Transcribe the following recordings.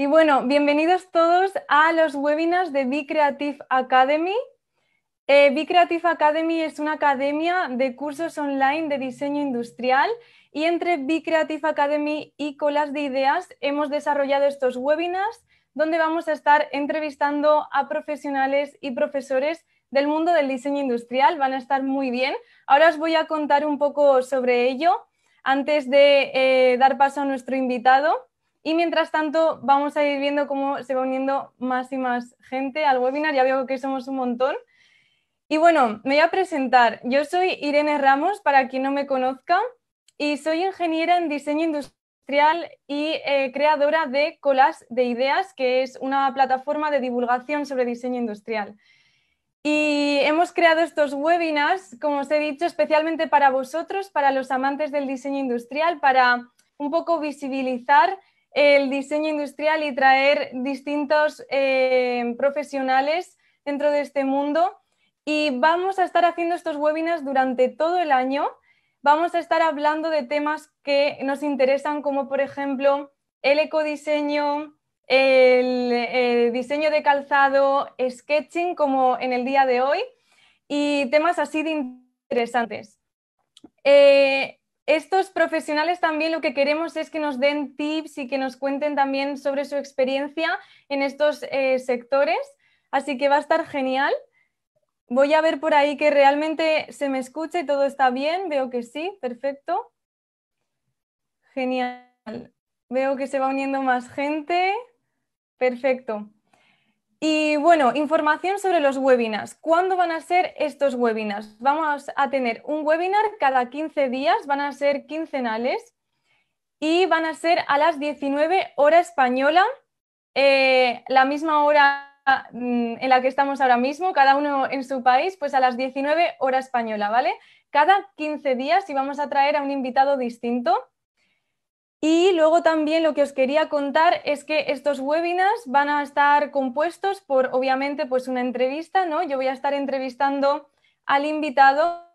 Y bueno, bienvenidos todos a los webinars de Be Creative Academy. Eh, Be Creative Academy es una academia de cursos online de diseño industrial y entre Be Creative Academy y Colas de Ideas hemos desarrollado estos webinars donde vamos a estar entrevistando a profesionales y profesores del mundo del diseño industrial. Van a estar muy bien. Ahora os voy a contar un poco sobre ello antes de eh, dar paso a nuestro invitado. Y mientras tanto, vamos a ir viendo cómo se va uniendo más y más gente al webinar. Ya veo que somos un montón. Y bueno, me voy a presentar. Yo soy Irene Ramos, para quien no me conozca, y soy ingeniera en diseño industrial y eh, creadora de Colas de Ideas, que es una plataforma de divulgación sobre diseño industrial. Y hemos creado estos webinars, como os he dicho, especialmente para vosotros, para los amantes del diseño industrial, para un poco visibilizar el diseño industrial y traer distintos eh, profesionales dentro de este mundo. Y vamos a estar haciendo estos webinars durante todo el año. Vamos a estar hablando de temas que nos interesan, como por ejemplo el ecodiseño, el, diseño de calzado, sketching, como en el día de hoy, y temas así de interesantes. Eh, estos profesionales también lo que queremos es que nos den tips y que nos cuenten también sobre su experiencia en estos eh, sectores, así que va a estar genial. Voy a ver por ahí que realmente se me escucha y todo está bien, veo que sí, perfecto. Genial. Veo que se va uniendo más gente. Perfecto. Y bueno, información sobre los webinars. ¿Cuándo van a ser estos webinars? Vamos a tener un webinar cada 15 días, van a ser quincenales y van a ser a las 19 hora española, eh, la misma hora mm, en la que estamos ahora mismo, cada uno en su país, pues a las 19 hora española, ¿vale? Cada 15 días y vamos a traer a un invitado distinto. Y luego también lo que os quería contar es que estos webinars van a estar compuestos por, obviamente, pues una entrevista, ¿no? Yo voy a estar entrevistando al invitado,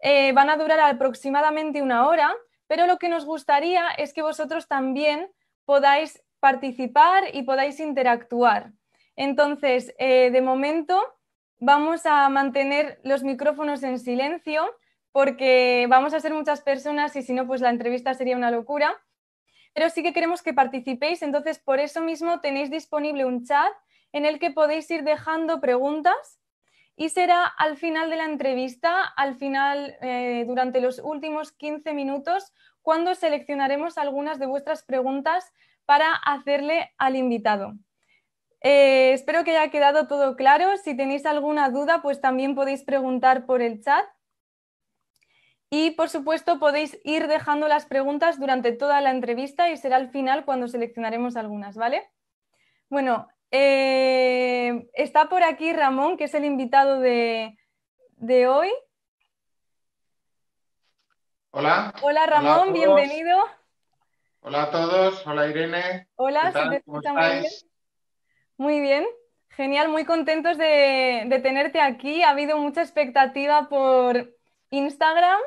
eh, van a durar aproximadamente una hora, pero lo que nos gustaría es que vosotros también podáis participar y podáis interactuar. Entonces, eh, de momento, vamos a mantener los micrófonos en silencio porque vamos a ser muchas personas y si no, pues la entrevista sería una locura pero sí que queremos que participéis, entonces por eso mismo tenéis disponible un chat en el que podéis ir dejando preguntas y será al final de la entrevista, al final, eh, durante los últimos 15 minutos, cuando seleccionaremos algunas de vuestras preguntas para hacerle al invitado. Eh, espero que haya quedado todo claro. Si tenéis alguna duda, pues también podéis preguntar por el chat. Y por supuesto podéis ir dejando las preguntas durante toda la entrevista y será al final cuando seleccionaremos algunas, ¿vale? Bueno, eh, está por aquí Ramón, que es el invitado de, hoy. Hola. Hola Ramón, bienvenido. Hola a todos, hola Irene. Hola, ¿se te escucha muy bien? Muy bien, genial, muy contentos de, de tenerte aquí. Ha habido mucha expectativa por Instagram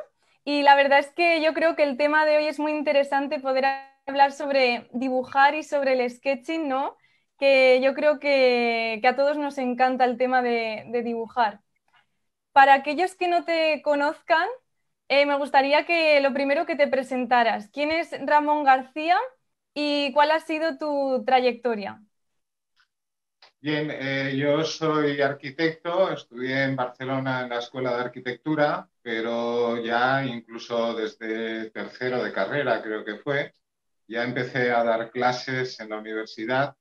y la verdad es que yo creo que el tema de hoy es muy interesante poder hablar sobre dibujar y sobre el sketching, ¿no? Que yo creo que, a todos nos encanta el tema de, dibujar. Para aquellos que no te conozcan, eh, me gustaría que lo primero que te presentaras. ¿Quién es Ramón García y cuál ha sido tu trayectoria? Bien, eh, yo soy arquitecto, estudié en Barcelona en la Escuela de Arquitectura, pero ya incluso desde tercero de carrera creo que fue, ya empecé a dar clases en la universidad,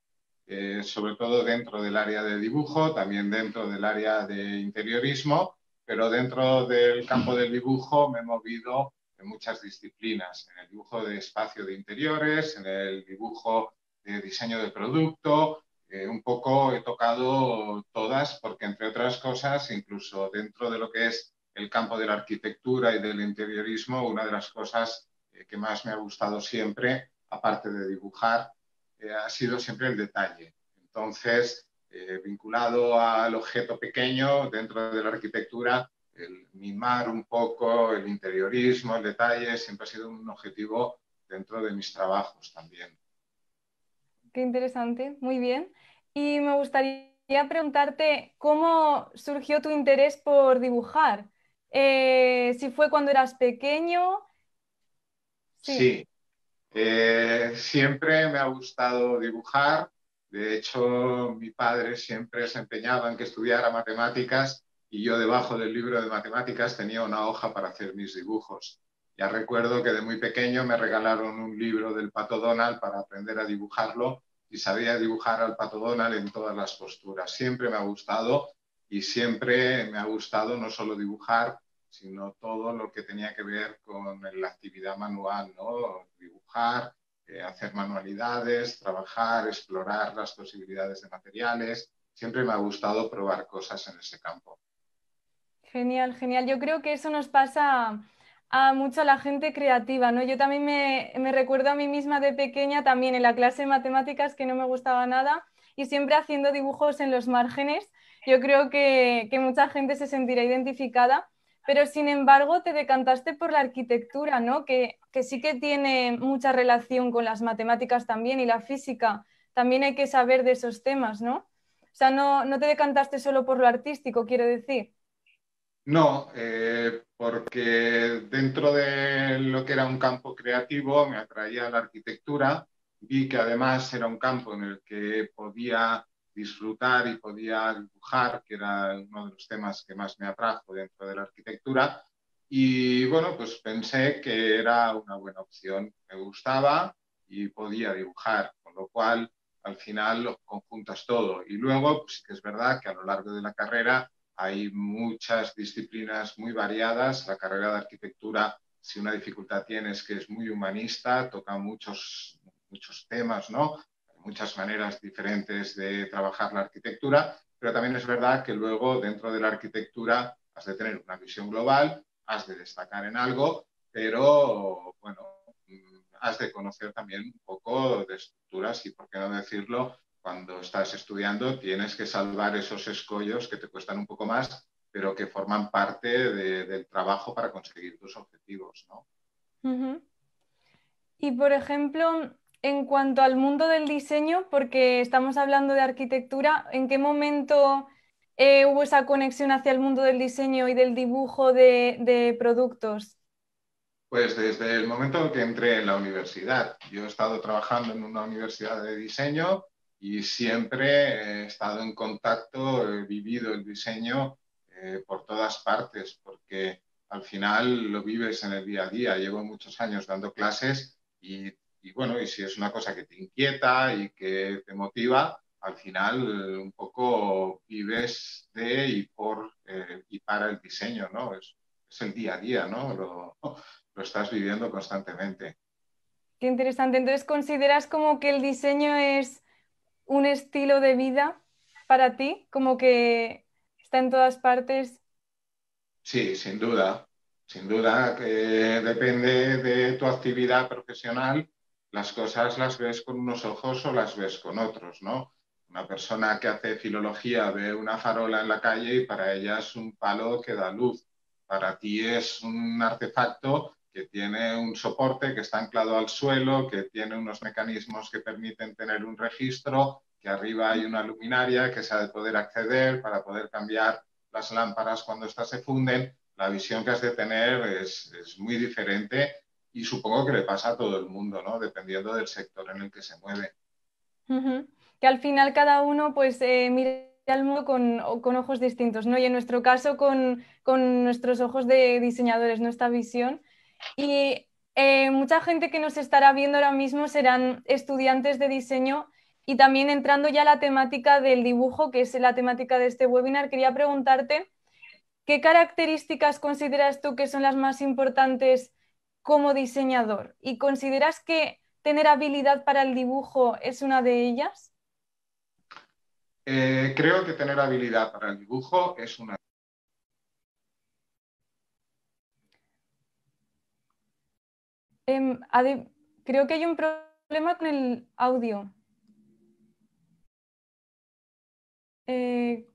eh, sobre todo dentro del área de dibujo, también dentro del área de interiorismo, pero dentro del campo del dibujo me he movido en muchas disciplinas, en el dibujo de espacio de interiores, en el dibujo de diseño de producto, eh, un poco he tocado todas, porque entre otras cosas, incluso dentro de lo que es el campo de la arquitectura y del interiorismo, una de las cosas eh, que más me ha gustado siempre, aparte de dibujar, eh, ha sido siempre el detalle. Entonces, vinculado al objeto pequeño dentro de la arquitectura, el mimar un poco el interiorismo, el detalle, siempre ha sido un objetivo dentro de mis trabajos también. Qué interesante, muy bien. Y me gustaría preguntarte cómo surgió tu interés por dibujar. Eh, si fue cuando eras pequeño. Sí, eh, siempre me ha gustado dibujar. De hecho, mi padre siempre se empeñaba en que estudiara matemáticas y yo debajo del libro de matemáticas tenía una hoja para hacer mis dibujos. Ya recuerdo que de muy pequeño me regalaron un libro del Pato Donald para aprender a dibujarlo y sabía dibujar al Pato Donald en todas las posturas. Siempre me ha gustado y siempre me ha gustado no solo dibujar, sino todo lo que tenía que ver con la actividad manual, ¿no? Dibujar, eh, hacer manualidades, trabajar, explorar las posibilidades de materiales. Siempre me ha gustado probar cosas en ese campo. Genial, genial. Yo creo que eso nos pasa a mucho a la gente creativa, ¿no? Yo también me, recuerdo a mí misma de pequeña, también en la clase de matemáticas, que no me gustaba nada, y siempre haciendo dibujos en los márgenes. Yo creo que, mucha gente se sentirá identificada, pero sin embargo te decantaste por la arquitectura, ¿no? Que, que sí que tiene mucha relación con las matemáticas también y la física. También hay que saber de esos temas, ¿no? O sea, no, no te decantaste solo por lo artístico, quiero decir. No, eh, porque dentro de lo que era un campo creativo me atraía la arquitectura, vi que además era un campo en el que podía disfrutar y podía dibujar, que era uno de los temas que más me atrajo dentro de la arquitectura. Y bueno, pues pensé que era una buena opción. Me gustaba y podía dibujar, con lo cual al final lo conjuntas todo. Y luego, pues que es verdad que a lo largo de la carrera hay muchas disciplinas muy variadas. La carrera de arquitectura, si una dificultad tiene es que es muy humanista, toca muchos, muchos temas, ¿no? muchas maneras diferentes de trabajar la arquitectura, pero también es verdad que luego dentro de la arquitectura has de tener una visión global, has de destacar en algo, pero bueno, has de conocer también un poco de estructuras y, por qué no decirlo, cuando estás estudiando tienes que salvar esos escollos que te cuestan un poco más, pero que forman parte del trabajo para conseguir tus objetivos, ¿no? Y por ejemplo, en cuanto al mundo del diseño, porque estamos hablando de arquitectura, ¿en qué momento eh, hubo esa conexión hacia el mundo del diseño y del dibujo de, de productos? Pues desde el momento que entré en la universidad. Yo he estado trabajando en una universidad de diseño y siempre he estado en contacto, he vivido el diseño eh, por todas partes, porque al final lo vives en el día a día. Llevo muchos años dando clases y, bueno, y si es una cosa que te inquieta y que te motiva, al final un poco vives de y por eh, y para el diseño, ¿no? Es, es, el día a día, ¿no? Lo, lo estás viviendo constantemente. Qué interesante. Entonces, ¿consideras como que el diseño es un estilo de vida para ti, como que está en todas partes. Sí, sin duda, sin duda, que depende de tu actividad profesional, las cosas las ves con unos ojos o las ves con otros, ¿no? Una persona que hace filología ve una farola en la calle y para ella es un palo que da luz. Para ti es un artefacto que tiene un soporte que está anclado al suelo, que tiene unos mecanismos que permiten tener un registro, que arriba hay una luminaria que se ha de poder acceder para poder cambiar las lámparas cuando éstas se funden. La visión que has de tener es, muy diferente y supongo que le pasa a todo el mundo, ¿no? Dependiendo del sector en el que se mueve. Que al final cada uno pues eh, mira al mundo con, con, ojos distintos, ¿no? Y en nuestro caso con, con nuestros ojos de diseñadores, nuestra visión y eh, mucha gente que nos estará viendo ahora mismo serán estudiantes de diseño y también entrando ya a la temática del dibujo, que es la temática de este webinar, quería preguntarte qué características consideras tú que son las más importantes como diseñador y consideras que tener habilidad para el dibujo es una de ellas? Eh, creo que tener habilidad para el dibujo es una Em, creo que hay un problema con el audio. Eh,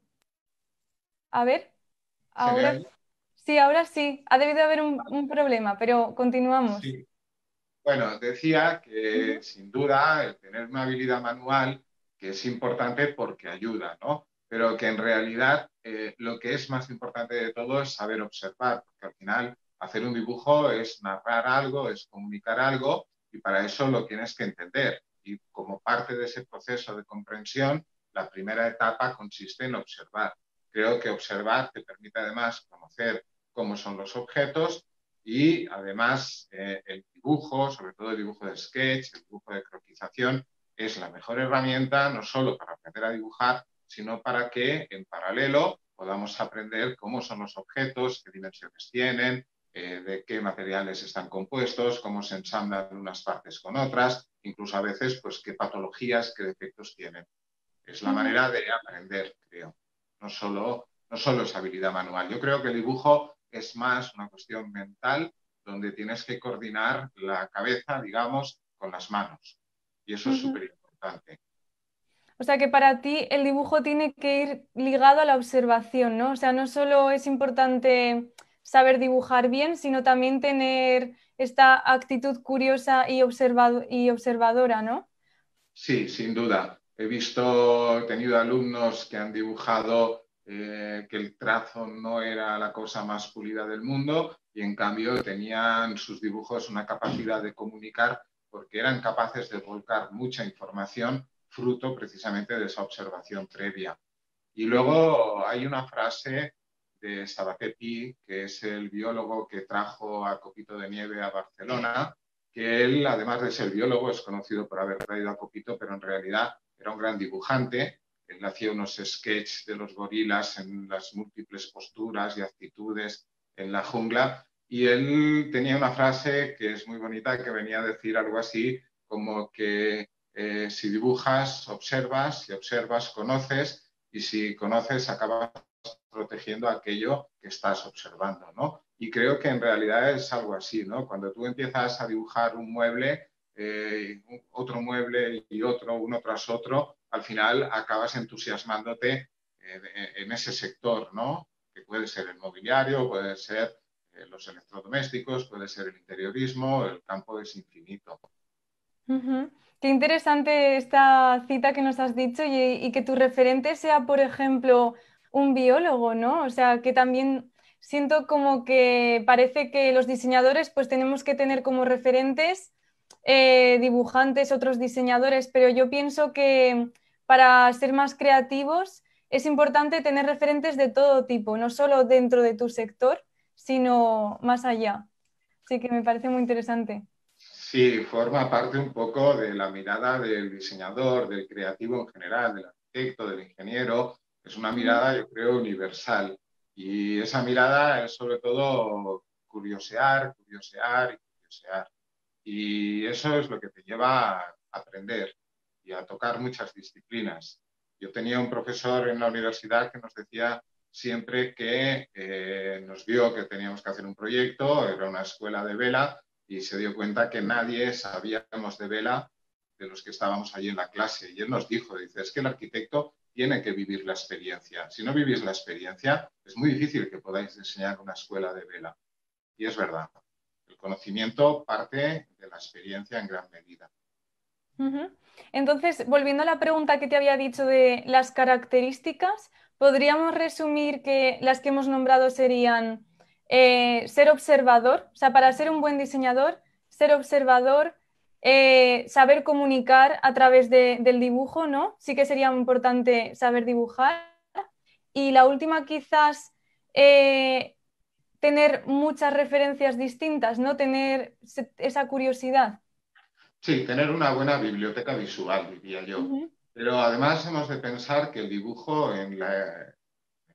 a ver, ahora sí, ahora sí. Ha debido haber un, problema, pero continuamos. Bueno, decía que sin duda el tener una habilidad manual que es importante porque ayuda, ¿no? Pero que en realidad eh, lo que es más importante de todo es saber observar, porque al final hacer un dibujo es narrar algo, es comunicar algo y para eso lo tienes que entender. Y como parte de ese proceso de comprensión, la primera etapa consiste en observar. Creo que observar te permite además conocer cómo son los objetos y además eh, el dibujo, sobre todo el dibujo de sketch, el dibujo de croquización, es la mejor herramienta no solo para aprender a dibujar, sino para que en paralelo podamos aprender cómo son los objetos, qué dimensiones tienen, eh, de qué materiales están compuestos, cómo se ensamblan unas partes con otras, incluso a veces pues qué patologías, qué defectos tienen. Es la manera de aprender, creo. No solo, no solo es habilidad manual. Yo creo que el dibujo es más una cuestión mental donde tienes que coordinar la cabeza, digamos, con las manos. Y eso es súper importante. O sea que para ti el dibujo tiene que ir ligado a la observación, ¿no? O sea, no solo es importante saber dibujar bien, sino también tener esta actitud curiosa y, y observadora, ¿no? Sí, sin duda. He visto, he tenido alumnos que han dibujado eh, que el trazo no era la cosa más pulida del mundo y en cambio tenían sus dibujos una capacidad de comunicar porque eran capaces de volcar mucha información fruto precisamente de esa observación previa. Y luego hay una frase de Sabatepi, que es el biólogo que trajo a Copito de Nieve a Barcelona, que él, además de ser biólogo, es conocido por haber traído a Copito, pero en realidad era un gran dibujante él hacía unos sketches de los gorilas en las múltiples posturas y actitudes en la jungla. Y él tenía una frase que es muy bonita, que venía a decir algo así como que eh, si dibujas, observas, si observas, conoces, y si conoces, acabas protegiendo aquello que estás observando, ¿no? Y creo que en realidad es algo así, ¿no? Cuando tú empiezas a dibujar un mueble, eh, otro mueble y otro, uno tras otro, al final acabas entusiasmándote eh, en ese sector, ¿no? Que puede ser el mobiliario, puede ser eh, los electrodomésticos, puede ser el interiorismo, el campo es infinito. Qué interesante esta cita que nos has dicho y, que tu referente sea, por ejemplo, un biólogo, ¿no? O sea, que también siento como que parece que los diseñadores pues tenemos que tener como referentes eh, dibujantes, otros diseñadores, pero yo pienso que para ser más creativos es importante tener referentes de todo tipo, no solo dentro de tu sector, sino más allá. Así que me parece muy interesante. Sí, forma parte un poco de la mirada del diseñador, del creativo en general, del arquitecto, del ingeniero. Es una mirada, yo creo, universal. Y esa mirada es sobre todo curiosear, curiosear y curiosear. Y eso es lo que te lleva a aprender y a tocar muchas disciplinas. Yo tenía un profesor en la universidad que nos decía siempre que eh, nos vio que teníamos que hacer un proyecto, era una escuela de vela, y se dio cuenta que nadie sabíamos de vela de los que estábamos allí en la clase. Y él nos dijo, dice, es que el arquitecto tiene que vivir la experiencia. Si no vivís la experiencia, es muy difícil que podáis enseñar una escuela de vela. Y es verdad. El conocimiento parte de la experiencia en gran medida. Entonces, volviendo a la pregunta que te había dicho de las características, podríamos resumir que las que hemos nombrado serían eh, ser observador, o sea, para ser un buen diseñador, ser observador, eh, saber comunicar a través del dibujo, ¿no? Sí que sería importante saber dibujar. Y la última quizás eh, tener muchas referencias distintas, ¿no? Tener esa curiosidad. Sí, tener una buena biblioteca visual, diría yo. Pero además hemos de pensar que el dibujo en el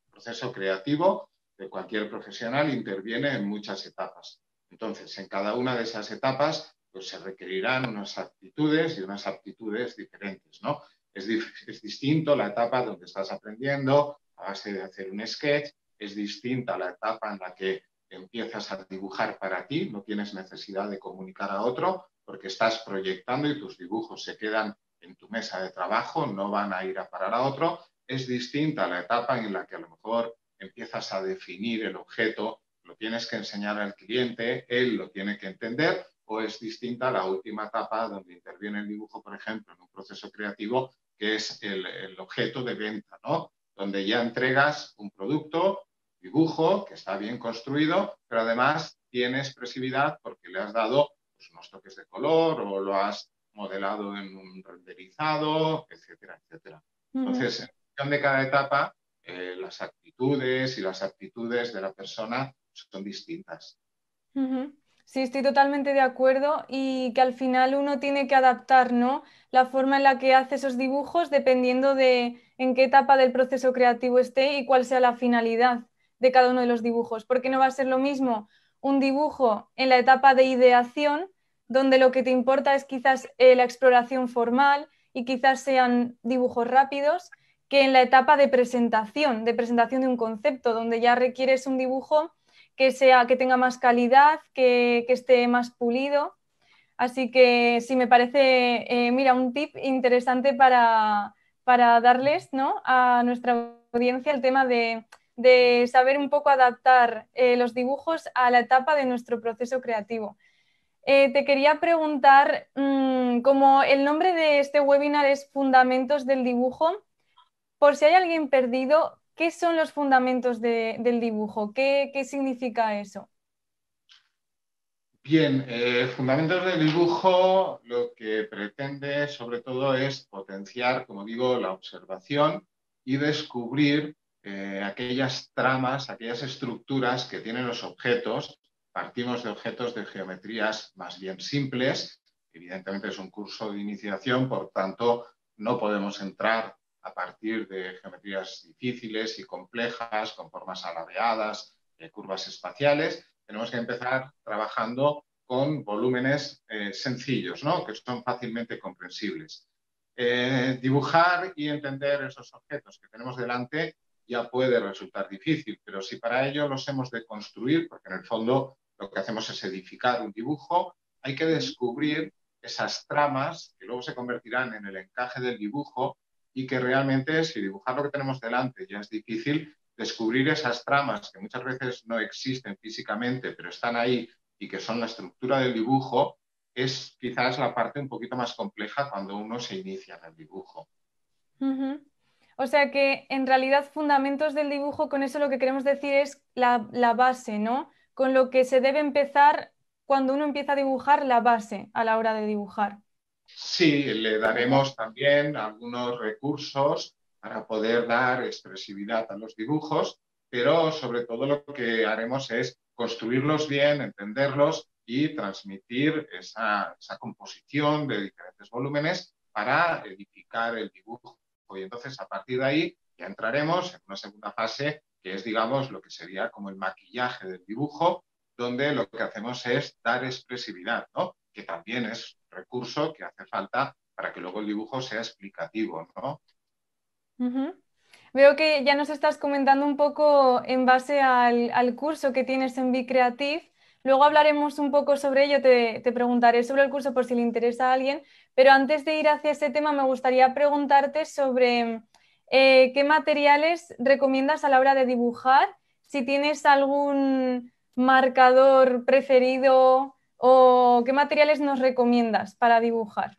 proceso creativo de cualquier profesional interviene en muchas etapas. Entonces, en cada una de esas etapas pues, se requerirán unas actitudes y unas aptitudes diferentes, ¿no? Es, es distinto la etapa donde estás aprendiendo a base de hacer un sketch es distinta la etapa en la que empiezas a dibujar para ti, no tienes necesidad de comunicar a otro porque estás proyectando y tus dibujos se quedan en tu mesa de trabajo, no van a ir a parar a otro. Es distinta la etapa en la que a lo mejor empiezas a definir el objeto, lo tienes que enseñar al cliente, él lo tiene que entender o es distinta la última etapa donde interviene el dibujo, por ejemplo, en un proceso creativo, que es el, el objeto de venta, ¿no? Donde ya entregas un producto, dibujo, que está bien construido, pero además tiene expresividad porque le has dado pues, unos toques de color o lo has modelado en un renderizado, etcétera, etcétera. Entonces, en función de cada etapa, eh, las actitudes y las aptitudes de la persona son distintas. Sí, estoy totalmente de acuerdo y que al final uno tiene que adaptar, ¿no? La forma en la que hace esos dibujos dependiendo de en qué etapa del proceso creativo esté y cuál sea la finalidad de cada uno de los dibujos, porque no va a ser lo mismo un dibujo en la etapa de ideación, donde lo que te importa es quizás eh, la exploración formal y quizás sean dibujos rápidos, que en la etapa de presentación, de presentación de un concepto, donde ya requieres un dibujo que, sea, que tenga más calidad, que, esté más pulido. Así que sí, me parece, eh, mira, un tip interesante para, para darles ¿no? a nuestra audiencia el tema de de saber un poco adaptar eh, los dibujos a la etapa de nuestro proceso creativo. Eh, te quería preguntar, mm, como el nombre de este webinar es Fundamentos del Dibujo, por si hay alguien perdido, ¿qué son los fundamentos del dibujo? ¿Qué, significa eso? Bien, eh, Fundamentos del Dibujo lo que pretende sobre todo es potenciar, como digo, la observación y descubrir eh, aquellas tramas, aquellas estructuras que tienen los objetos. Partimos de objetos de geometrías más bien simples. Evidentemente es un curso de iniciación, por tanto no podemos entrar a partir de geometrías difíciles y complejas, con formas alabeadas, eh, curvas espaciales. Tenemos que empezar trabajando con volúmenes eh, sencillos, ¿no? que son fácilmente comprensibles. dibujar y entender esos objetos que tenemos delante ya puede resultar difícil, pero si para ello los hemos de construir, porque en el fondo lo que hacemos es edificar un dibujo, hay que descubrir esas tramas que luego se convertirán en el encaje del dibujo y que realmente si dibujar lo que tenemos delante ya es difícil, descubrir esas tramas que muchas veces no existen físicamente, pero están ahí y que son la estructura del dibujo, es quizás la parte un poquito más compleja cuando uno se inicia en el dibujo. O sea que en realidad fundamentos del dibujo, con eso lo que queremos decir es la, base, ¿no? Con lo que se debe empezar cuando uno empieza a dibujar la base a la hora de dibujar. Sí, le daremos también algunos recursos para poder dar expresividad a los dibujos, pero sobre todo lo que haremos es construirlos bien, entenderlos y transmitir esa composición de diferentes volúmenes para edificar el dibujo y entonces a partir de ahí ya entraremos en una segunda fase que es, digamos, lo que sería como el maquillaje del dibujo, donde lo que hacemos es dar expresividad, ¿no? Que también es recurso que hace falta para que luego el dibujo sea explicativo, ¿no? Veo que ya nos estás comentando un poco en base al, curso que tienes en Be. Luego hablaremos un poco sobre ello, te, te, preguntaré sobre el curso por si le interesa a alguien, pero antes de ir hacia ese tema, me gustaría preguntarte sobre eh, qué materiales recomiendas a la hora de dibujar, si tienes algún marcador preferido o qué materiales nos recomiendas para dibujar.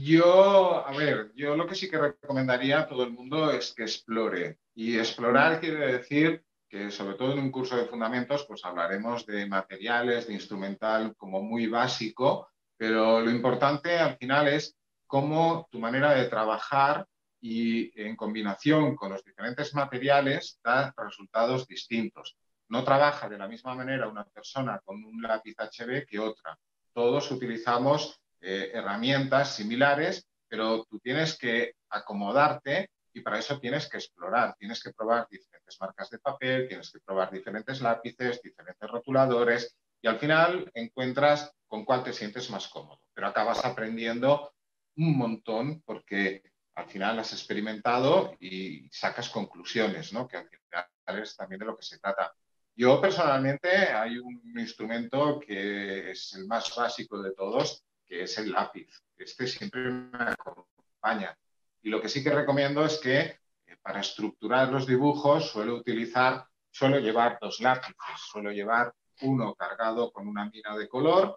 Yo, a ver, yo lo que sí que recomendaría a todo el mundo es que explore. Y explorar quiere decir que sobre todo en un curso de fundamentos, pues hablaremos de materiales, de instrumental como muy básico, pero lo importante al final es cómo tu manera de trabajar y en combinación con los diferentes materiales da resultados distintos. No trabaja de la misma manera una persona con un lápiz HB que otra. Todos utilizamos eh, herramientas similares, pero tú tienes que acomodarte y para eso tienes que explorar, tienes que probar diferentes marcas de papel, tienes que probar diferentes lápices, diferentes rotuladores y al final encuentras con cuál te sientes más cómodo. Pero acabas aprendiendo un montón porque al final has experimentado y sacas conclusiones, ¿no? que al final es también de lo que se trata. Yo personalmente hay un instrumento que es el más básico de todos, que es el lápiz. Este siempre me acompaña. Y lo que sí que recomiendo es que eh, para estructurar los dibujos suelo utilizar, suelo llevar dos lápices, suelo llevar uno cargado con una mina de color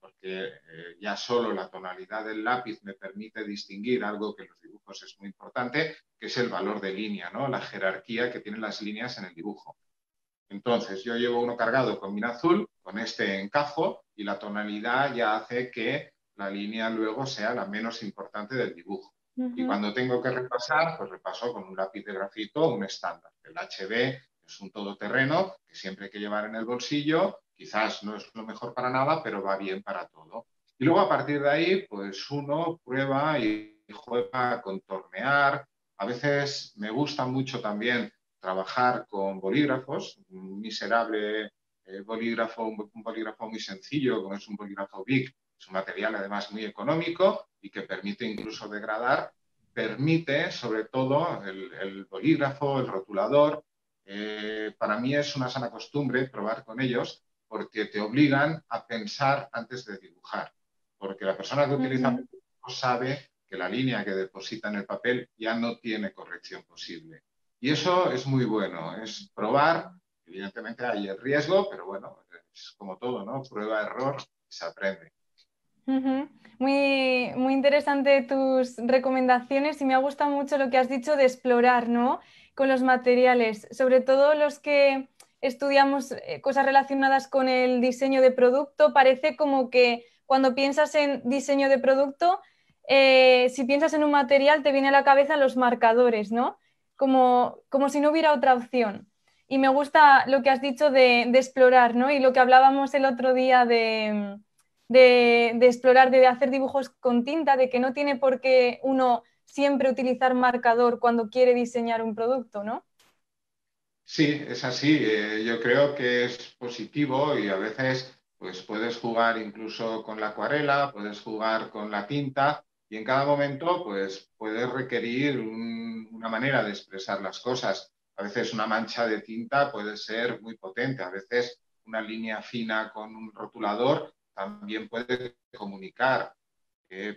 porque eh, ya solo la tonalidad del lápiz me permite distinguir algo que en los dibujos es muy importante, que es el valor de línea, ¿no? la jerarquía que tienen las líneas en el dibujo. Entonces, yo llevo uno cargado con mina azul, con este encajo, y la tonalidad ya hace que la línea luego sea la menos importante del dibujo. Y cuando tengo que repasar, pues repaso con un lápiz de grafito, un estándar. El HB es un todoterreno que siempre hay que llevar en el bolsillo. Quizás no es lo mejor para nada, pero va bien para todo. Y luego a partir de ahí, pues uno prueba y juega a contornear. A veces me gusta mucho también trabajar con bolígrafos, un miserable eh, bolígrafo, un, bolígrafo muy sencillo, como es un bolígrafo Bic, es un material además muy económico y que permite incluso degradar, permite sobre todo el, bolígrafo, el rotulador. Eh, para mí es una sana costumbre probar con ellos porque te obligan a pensar antes de dibujar, porque la persona que utiliza no sabe que la línea que deposita en el papel ya no tiene corrección posible. Y eso es muy bueno, es probar, evidentemente hay el riesgo, pero bueno, es como todo, ¿no? Prueba, error, se aprende. Muy, muy interesante tus recomendaciones y me ha gustado mucho lo que has dicho de explorar, ¿no? Con los materiales, sobre todo los que estudiamos eh, cosas relacionadas con el diseño de producto, parece como que cuando piensas en diseño de producto, eh, si piensas en un material te viene a la cabeza los marcadores, ¿no? Como, como si no hubiera otra opción. Y me gusta lo que has dicho de, explorar, ¿no? Y lo que hablábamos el otro día de, de, explorar, de hacer dibujos con tinta, de que no tiene por qué uno siempre utilizar marcador cuando quiere diseñar un producto, ¿no? Sí, es así. Eh, yo creo que es positivo y a veces pues puedes jugar incluso con la acuarela, puedes jugar con la tinta y en cada momento pues puedes requerir una manera de expresar las cosas. A veces una mancha de tinta puede ser muy potente, a veces una línea fina con un rotulador también puede comunicar.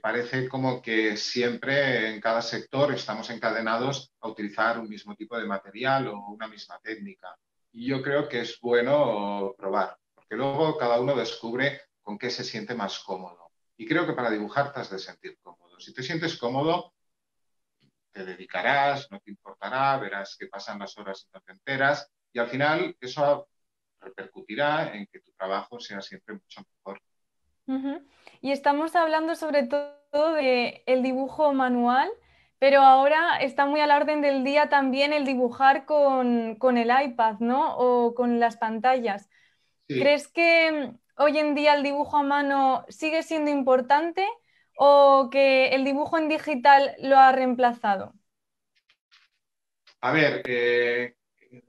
parece como que siempre en cada sector estamos encadenados a utilizar un mismo tipo de material o una misma técnica. Y yo creo que es bueno probar, porque luego cada uno descubre con qué se siente más cómodo. Y creo que para dibujar te has de sentir cómodo. Si te sientes cómodo, te dedicarás, no te importará, verás que pasan las horas y no te enteras. Y al final eso repercutirá en que tu trabajo sea siempre mucho mejor. Y estamos hablando sobre todo del el dibujo manual, pero ahora está muy al orden del día también el dibujar con, el iPad, ¿no? O con las pantallas. ¿Crees que hoy en día el dibujo a mano sigue siendo importante o que el dibujo en digital lo ha reemplazado? A ver, eh,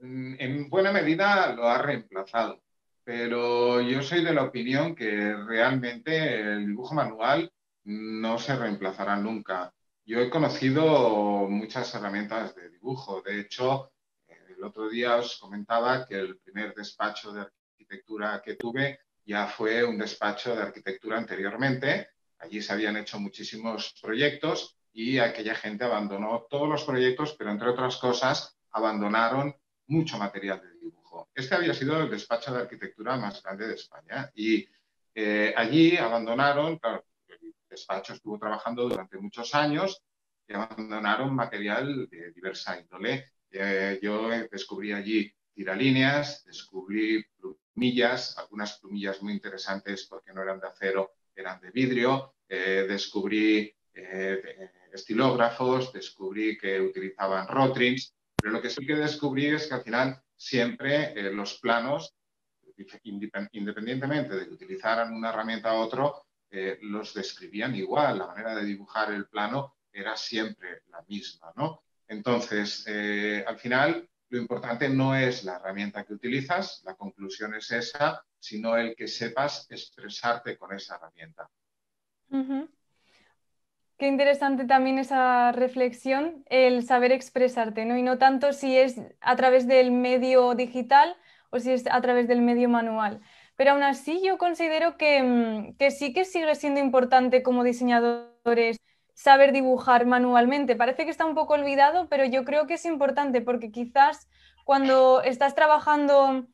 en buena medida lo ha reemplazado pero yo soy de la opinión que realmente el dibujo manual no se reemplazará nunca. Yo he conocido muchas herramientas de dibujo. De hecho, el otro día os comentaba que el primer despacho de arquitectura que tuve ya fue un despacho de arquitectura anteriormente. Allí se habían hecho muchísimos proyectos y aquella gente abandonó todos los proyectos, pero entre otras cosas abandonaron mucho material de este había sido el despacho de arquitectura más grande de España y eh, allí abandonaron, claro, el despacho estuvo trabajando durante muchos años y abandonaron material de diversa índole. Eh, yo descubrí allí tiralíneas, descubrí plumillas, algunas plumillas muy interesantes porque no eran de acero, eran de vidrio, eh, descubrí estilógrafos, descubrí que utilizaban rotrins, pero lo que sí que descubrí es que al final siempre eh, los planos, independientemente de que utilizaran una herramienta u otro, eh, los describían igual. La manera de dibujar el plano era siempre la misma, ¿no? Entonces, eh, al final, lo importante no es la herramienta que utilizas, la conclusión es esa, sino el que sepas expresarte con esa herramienta. Qué interesante también esa reflexión, el saber expresarte, ¿no? Y no tanto si es a través del medio digital o si es a través del medio manual. Pero aún así yo considero que, mm, que sí que sigue siendo importante como diseñadores saber dibujar manualmente. Parece que está un poco olvidado, pero yo creo que es importante porque quizás cuando estás trabajando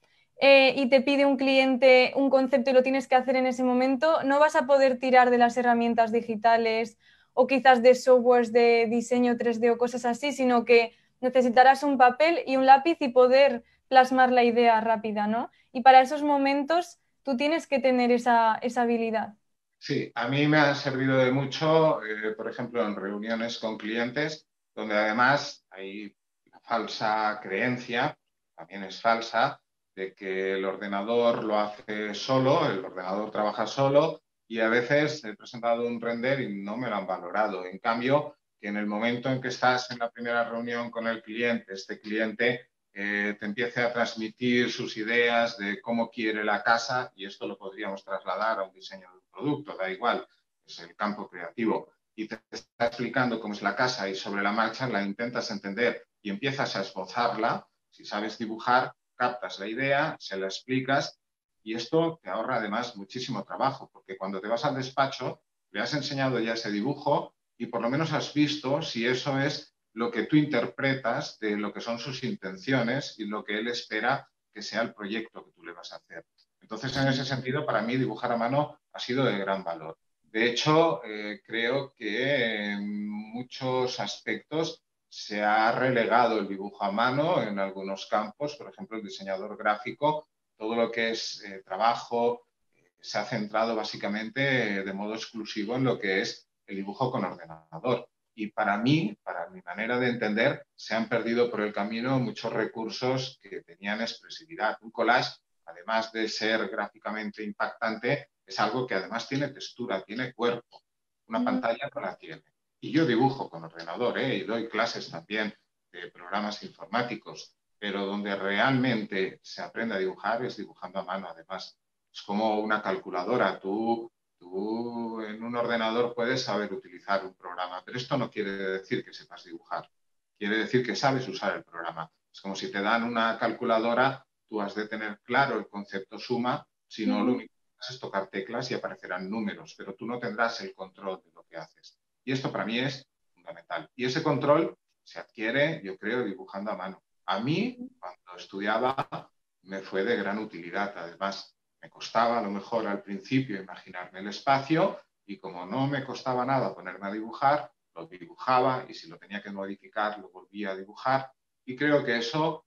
eh, y te pide un cliente un concepto y lo tienes que hacer en ese momento, no vas a poder tirar de las herramientas digitales o quizás de softwares de diseño 3D o cosas así, sino que necesitarás un papel y un lápiz y poder plasmar la idea rápida, ¿no? Y para esos momentos tú tienes que tener esa, habilidad. Sí, a mí me ha servido de mucho, eh, por ejemplo, en reuniones con clientes, donde además hay la falsa creencia, también es falsa, de que el ordenador lo hace solo, el ordenador trabaja solo y a veces he presentado un render y no me lo han valorado. En cambio, que en el momento en que estás en la primera reunión con el cliente, este cliente eh, te empiece a transmitir sus ideas de cómo quiere la casa, y esto lo podríamos trasladar a un diseño de producto, da igual, es el campo creativo, y te está explicando cómo es la casa y sobre la marcha la intentas entender y empiezas a esbozarla, si sabes dibujar, captas la idea, se la explicas y esto te ahorra además muchísimo trabajo, porque cuando te vas al despacho, le has enseñado ya ese dibujo y por lo menos has visto si eso es lo que tú interpretas de lo que son sus intenciones y lo que él espera que sea el proyecto que tú le vas a hacer. Entonces, en ese sentido, para mí dibujar a mano ha sido de gran valor. De hecho, eh, creo que en muchos aspectos se ha relegado el dibujo a mano en algunos campos, por ejemplo, el diseñador gráfico, todo lo que es eh, trabajo eh, se ha centrado básicamente de modo exclusivo en lo que es el dibujo con ordenador. Y para mí, para mi manera de entender, se han perdido por el camino muchos recursos que tenían expresividad. Un collage, además de ser gráficamente impactante, es algo que además tiene textura, tiene cuerpo. Una pantalla no la tiene. Y yo dibujo con ordenador ¿eh? y doy clases también de programas informáticos, pero donde realmente se aprende a dibujar es dibujando a mano, además. Es como una calculadora. Tú Tú en un ordenador puedes saber utilizar un programa, pero esto no quiere decir que sepas dibujar. Quiere decir que sabes usar el programa. Es como si te dan una calculadora, tú has de tener claro el concepto suma, si no lo único es tocar teclas y aparecerán números, pero tú no tendrás el control de lo que haces. Y esto para mí es fundamental. Y ese control se adquiere, yo creo, dibujando a mano. A mí, cuando estudiaba, me fue de gran utilidad. Además, me costaba a lo mejor al principio imaginarme el espacio y como no me costaba nada ponerme a dibujar, lo dibujaba y si lo tenía que modificar, lo volvía a dibujar. Y creo que eso,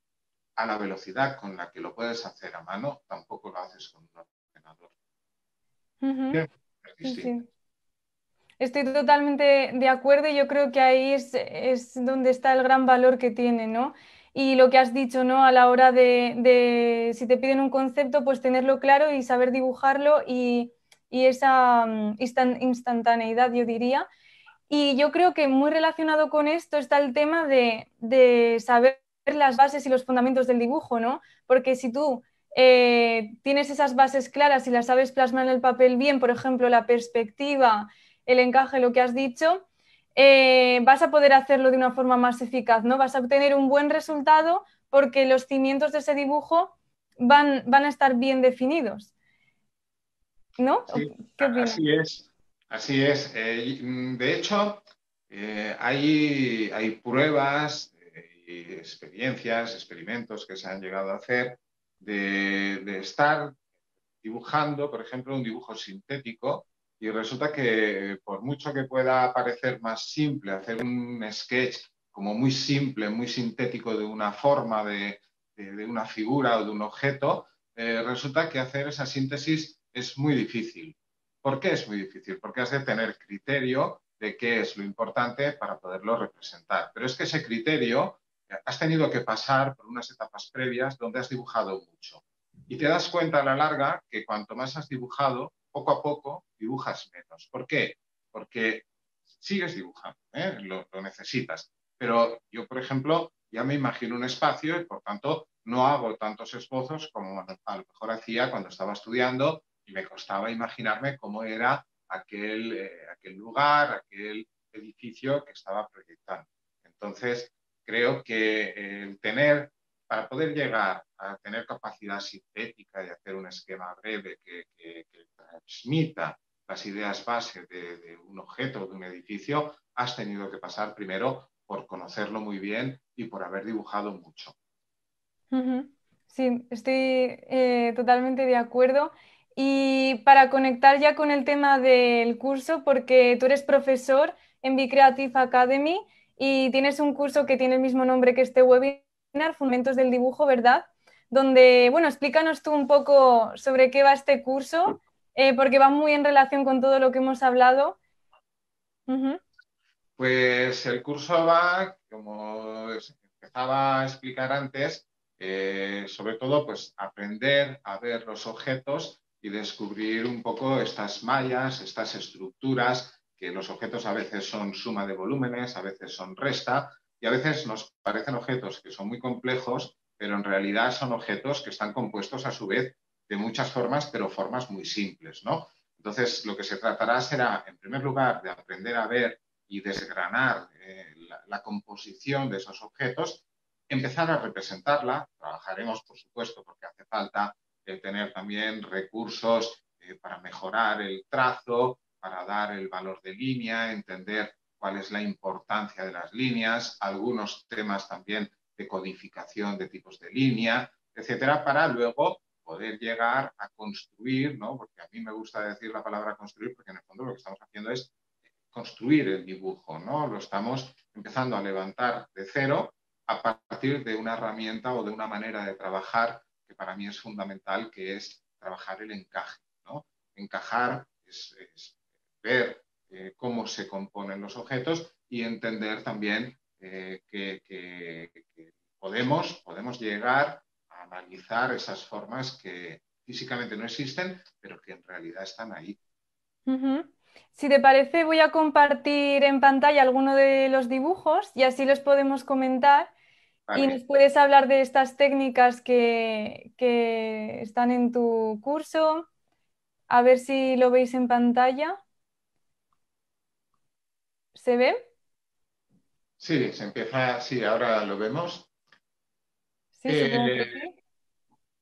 a la velocidad con la que lo puedes hacer a mano, tampoco lo haces con un ordenador. Estoy totalmente de acuerdo y yo creo que ahí es, es donde está el gran valor que tiene, ¿no? y lo que has dicho, ¿no? A la hora de, si te piden un concepto, pues tenerlo claro y saber dibujarlo y, esa mm, instantaneidad, yo diría. Y yo creo que muy relacionado con esto está el tema de, saber las bases y los fundamentos del dibujo, ¿no? Porque si tú eh, tienes esas bases claras y las sabes plasmar en el papel bien, por ejemplo, la perspectiva, el encaje, lo que has dicho, eh, vas a poder hacerlo de una forma más eficaz, ¿no? Vas a obtener un buen resultado porque los cimientos de ese dibujo van, van a estar bien definidos. ¿No? así es, así es. Eh, mm, de hecho, hay, hay, pruebas y experiencias, experimentos que se han llegado a hacer de, de estar dibujando, por ejemplo, un dibujo sintético y resulta que por mucho que pueda parecer más simple hacer un sketch como muy simple, muy sintético de una forma, de, una figura o de un objeto, eh, resulta que hacer esa síntesis es muy difícil. ¿Por qué es muy difícil? Porque has de tener criterio de qué es lo importante para poderlo representar. Pero es que ese criterio has tenido que pasar por unas etapas previas donde has dibujado mucho. Y te das cuenta a la larga que cuanto más has dibujado, poco a poco dibujas menos. ¿Por qué? Porque sigues dibujando, ¿eh? lo, necesitas. Pero yo, por ejemplo, ya me imagino un espacio y por tanto no hago tantos esbozos como a lo mejor hacía cuando estaba estudiando y me costaba imaginarme cómo era aquel, eh, aquel lugar, aquel edificio que estaba proyectando. Entonces, creo que el tener, para poder llegar a tener capacidad sintética y hacer un esquema breve que, transmita las ideas base de, un objeto, de un edificio, has tenido que pasar primero por conocerlo muy bien y por haber dibujado mucho. Sí, estoy eh, totalmente de acuerdo. Y para conectar ya con el tema del curso, porque tú eres profesor en Be Creative Academy y tienes un curso que tiene el mismo nombre que este webinar, Fundamentos del Dibujo, ¿verdad? Donde, bueno, explícanos tú un poco sobre qué va este curso, eh, porque va muy en relación con todo lo que hemos hablado. Pues el curso va, como empezaba a explicar antes, eh, sobre todo, pues aprender a ver los objetos y descubrir un poco estas mallas, estas estructuras, que los objetos a veces son suma de volúmenes, a veces son resta, y a veces nos parecen objetos que son muy complejos, pero en realidad son objetos que están compuestos a su vez de muchas formas, pero formas muy simples, ¿no? Entonces, lo que se tratará será, en primer lugar, de aprender a ver y desgranar eh, la composición de esos objetos empezar a representarla. Trabajaremos, por supuesto, porque hace falta tener también recursos eh, para mejorar el trazo, para dar el valor de línea, entender cuál es la importancia de las líneas, algunos temas también de codificación de tipos de línea, etcétera, para luego poder llegar a construir, ¿no? Porque a mí me gusta decir la palabra construir porque en el fondo lo que estamos haciendo es construir el dibujo, ¿no? Lo estamos empezando a levantar de cero a partir de una herramienta o de una manera de trabajar que para mí es fundamental, que es trabajar el encaje. ¿no? Encajar es, ver eh, cómo se componen los objetos y entender también eh, que, podemos, podemos llegar a analizar esas formas que físicamente no existen, pero que en realidad están ahí. Si te parece, voy a compartir en pantalla alguno de los dibujos y así los podemos comentar. Y nos puedes hablar de estas técnicas que, están en tu curso. A ver si lo veis en pantalla. ¿Se ve? Sí, se empieza, sí, ahora lo vemos. Sí, eh, sí.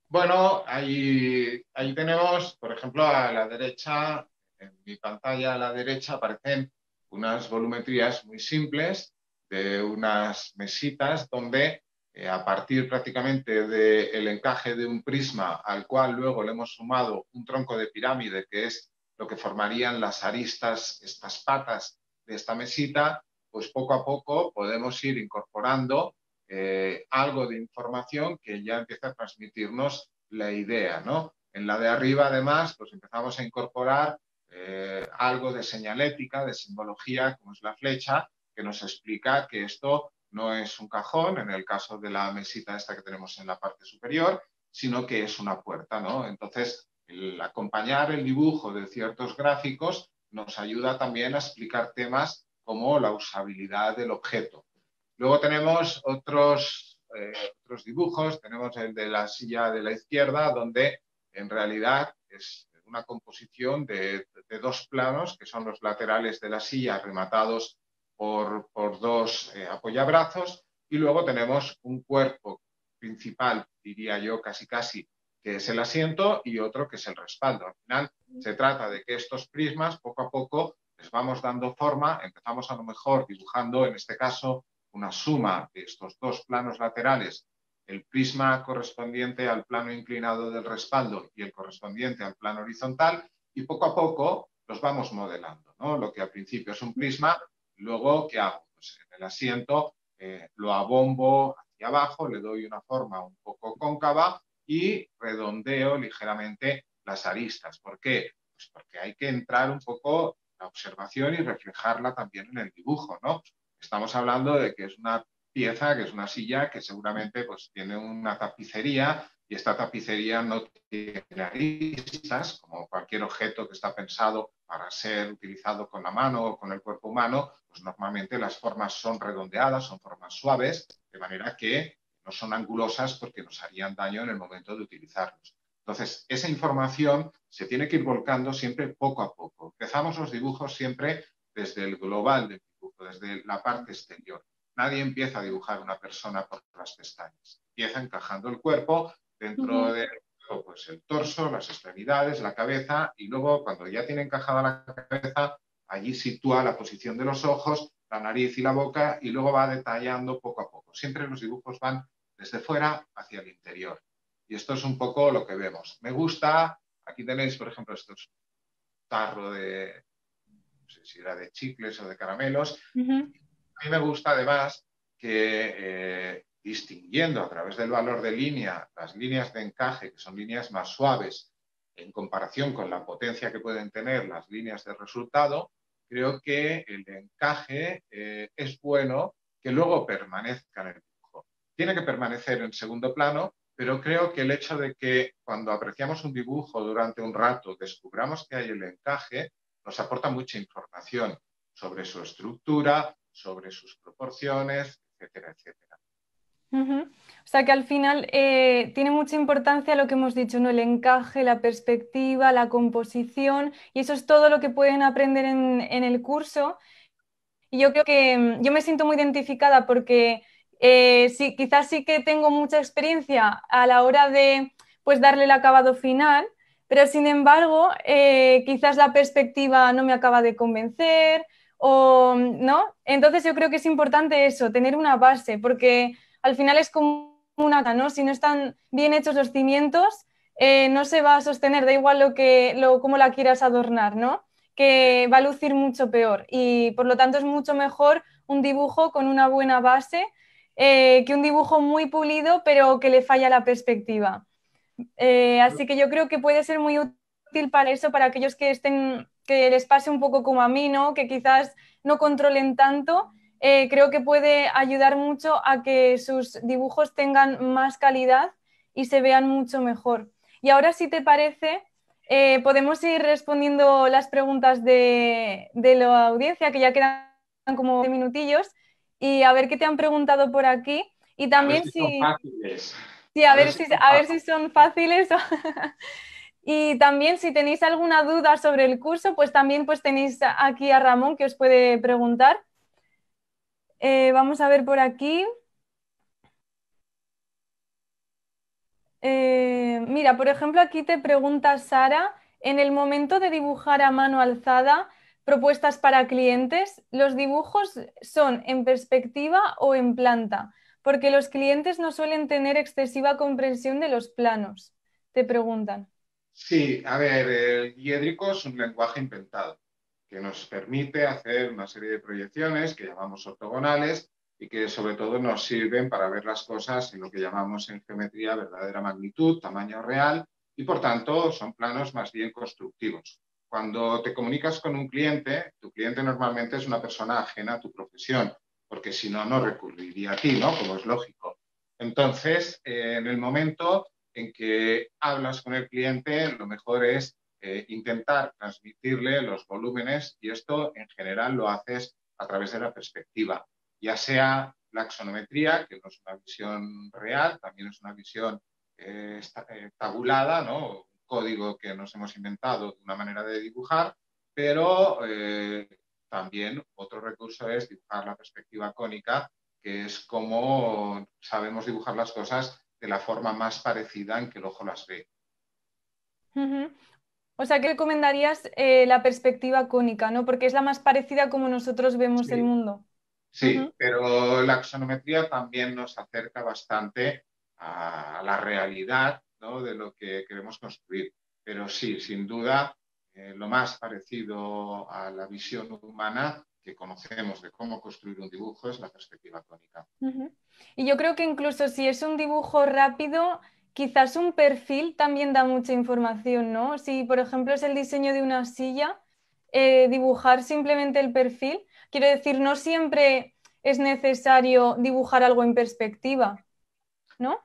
Bueno, ahí, ahí tenemos, por ejemplo, a la derecha en mi pantalla a la derecha aparecen unas volumetrías muy simples de unas mesitas donde eh, a partir prácticamente del encaje de un prisma al cual luego le hemos sumado un tronco de pirámide que es lo que formarían las aristas, estas patas de esta mesita, pues poco a poco podemos ir incorporando eh, algo de información que ya empieza a transmitirnos la idea, ¿no? En la de arriba, además, pues empezamos a incorporar eh, algo de señalética, de simbología, como es la flecha, que nos explica que esto no es un cajón, en el caso de la mesita esta que tenemos en la parte superior, sino que es una puerta, ¿no? Entonces, acompañar el dibujo de ciertos gráficos nos ayuda también a explicar temas como la usabilidad del objeto. Luego tenemos otros, eh, otros dibujos, tenemos el de la silla de la izquierda, donde en realidad es una composición de, dos planos, que son los laterales de la silla rematados por, dos eh, apoyabrazos, y luego tenemos un cuerpo principal, diría yo casi casi, que es el asiento, y otro que es el respaldo. Al final se trata de que estos prismas poco a poco les vamos dando forma, empezamos a lo mejor dibujando, en este caso, una suma de estos dos planos laterales el prisma correspondiente al plano inclinado del respaldo y el correspondiente al plano horizontal y poco a poco los vamos modelando. ¿no? Lo que al principio es un prisma, luego, ¿qué hago? Pues en el asiento eh, lo abombo hacia abajo, le doy una forma un poco cóncava y redondeo ligeramente las aristas. ¿Por qué? Pues porque hay que entrar un poco la observación y reflejarla también en el dibujo, ¿no? Estamos hablando de que es una pieza, que es una silla que seguramente pues, tiene una tapicería y esta tapicería no tiene aristas, como cualquier objeto que está pensado para ser utilizado con la mano o con el cuerpo humano, pues normalmente las formas son redondeadas, son formas suaves, de manera que no son angulosas porque nos harían daño en el momento de utilizarlos. Entonces, esa información se tiene que ir volcando siempre poco a poco. Empezamos los dibujos siempre desde el global del dibujo, desde la parte exterior. Nadie empieza a dibujar una persona por las pestañas. Empieza encajando el cuerpo dentro de pues, el torso, las extremidades, la cabeza y luego cuando ya tiene encajada la cabeza, allí sitúa la posición de los ojos, la nariz y la boca y luego va detallando poco a poco. Siempre los dibujos van desde fuera hacia el interior. Y esto es un poco lo que vemos. Me gusta, aquí tenéis, por ejemplo, estos tarro de, no sé si era de chicles o de caramelos. A mí me gusta además que eh, distinguiendo a través del valor de línea las líneas de encaje, que son líneas más suaves, en comparación con la potencia que pueden tener las líneas de resultado, creo que el encaje eh, es bueno que luego permanezca en el dibujo. Tiene que permanecer en segundo plano, pero creo que el hecho de que cuando apreciamos un dibujo durante un rato descubramos que hay el encaje, nos aporta mucha información sobre su estructura, sobre sus proporciones, etcétera, etcétera. O sea que al final eh, tiene mucha importancia lo que hemos dicho, ¿no? El encaje, la perspectiva, la composición, y eso es todo lo que pueden aprender en, el curso. Y yo creo que mm, yo me siento muy identificada porque eh, sí, quizás sí que tengo mucha experiencia a la hora de pues darle el acabado final, pero sin embargo, eh, quizás la perspectiva no me acaba de convencer o no. Entonces yo creo que es importante eso, tener una base, porque al final es como una ¿no? Si no están bien hechos los cimientos, eh, no se va a sostener, da igual lo que, lo, cómo la quieras adornar, ¿no? Que va a lucir mucho peor. Y por lo tanto es mucho mejor un dibujo con una buena base eh, que un dibujo muy pulido, pero que le falla la perspectiva. Eh, así que yo creo que puede ser muy útil para eso, para aquellos que estén, que les pase un poco como a mí, ¿no? Que quizás no controlen tanto eh, creo que puede ayudar mucho a que sus dibujos tengan más calidad y se vean mucho mejor. Y ahora, si te parece, podemos ir respondiendo las preguntas de, la audiencia, que ya quedan como minutillos, y a ver qué te han preguntado por aquí. Y también si... Sí, a, ver, si, a ver si son fáciles. y también si tenéis alguna duda sobre el curso, pues también pues tenéis aquí a Ramón que os puede preguntar. Eh, vamos a ver por aquí. Eh, mira, por ejemplo, aquí te pregunta Sara, en el momento de dibujar a mano alzada propuestas para clientes, ¿los dibujos son en perspectiva o en planta? Porque los clientes no suelen tener excesiva comprensión de los planos, te preguntan. Sí, a ver, el hiedrico es un lenguaje inventado que nos permite hacer una serie de proyecciones que llamamos ortogonales y que sobre todo nos sirven para ver las cosas en lo que llamamos en geometría verdadera magnitud, tamaño real, y por tanto son planos más bien constructivos. Cuando te comunicas con un cliente, tu cliente normalmente es una persona ajena a tu profesión, porque si no, no recurriría a ti, ¿no? Como es lógico. Entonces, eh, en el momento en que hablas con el cliente, lo mejor es eh, intentar transmitirle los volúmenes y esto en general lo haces a través de la perspectiva, ya sea la axonometría, que no es una visión real, también es una visión eh, eh, tabulada, ¿no? Código que nos hemos inventado, una manera de dibujar, pero también otro recurso es dibujar la perspectiva cónica, que es como sabemos dibujar las cosas de la forma más parecida en que el ojo las ve. O sea, ¿qué recomendarías eh, la perspectiva cónica, ¿no? Porque es la más parecida como nosotros vemos el mundo. Sí, pero la axonometría también nos acerca bastante a la realidad de lo que queremos construir. Pero sí, sin duda, eh, lo más parecido a la visión humana que conocemos de cómo construir un dibujo es la perspectiva cónica. Y yo creo que incluso si es un dibujo rápido, quizás un perfil también da mucha información, ¿no? Si, por ejemplo, es el diseño de una silla, eh, dibujar simplemente el perfil, quiero decir, no siempre es necesario dibujar algo en perspectiva, ¿no?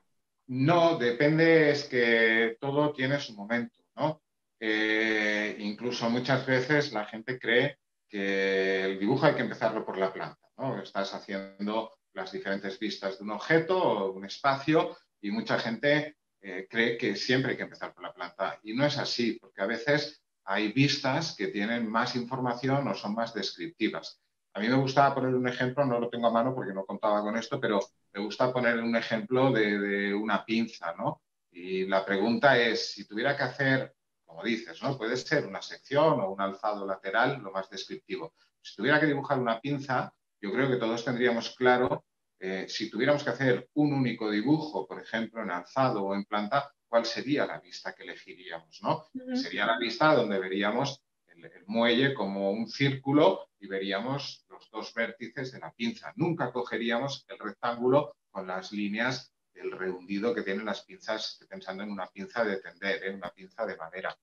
No, depende, es que todo tiene su momento, ¿no? Eh, incluso muchas veces la gente cree que el dibujo hay que empezarlo por la planta, ¿no? Estás haciendo las diferentes vistas de un objeto o un espacio y mucha gente eh, cree que siempre hay que empezar por la planta. Y no es así, porque a veces hay vistas que tienen más información o son más descriptivas. A mí me gusta poner un ejemplo, no lo tengo a mano porque no contaba con esto, pero me gusta poner un ejemplo de, una pinza, ¿no? Y la pregunta es, si tuviera que hacer, como dices, ¿no? Puede ser una sección o un alzado lateral, lo más descriptivo. Si tuviera que dibujar una pinza, yo creo que todos tendríamos claro eh, si tuviéramos que hacer un único dibujo, por ejemplo, en alzado o en planta, ¿cuál sería la vista que elegiríamos? ¿no? Sería la vista donde veríamos el, muelle como un círculo y veríamos los dos vértices de la pinza. Nunca cogeríamos el rectángulo con las líneas del rehundido que tienen las pinzas, pensando en una pinza de tender, en ¿eh? una pinza de madera.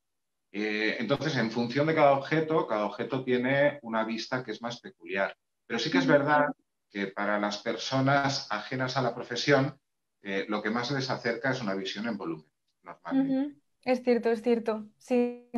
Eh, entonces, en función de cada objeto, cada objeto tiene una vista que es más peculiar. Pero sí que es verdad que para las personas ajenas a la profesión, eh, lo que más les acerca es una visión en volumen. Es cierto, es cierto. Sí.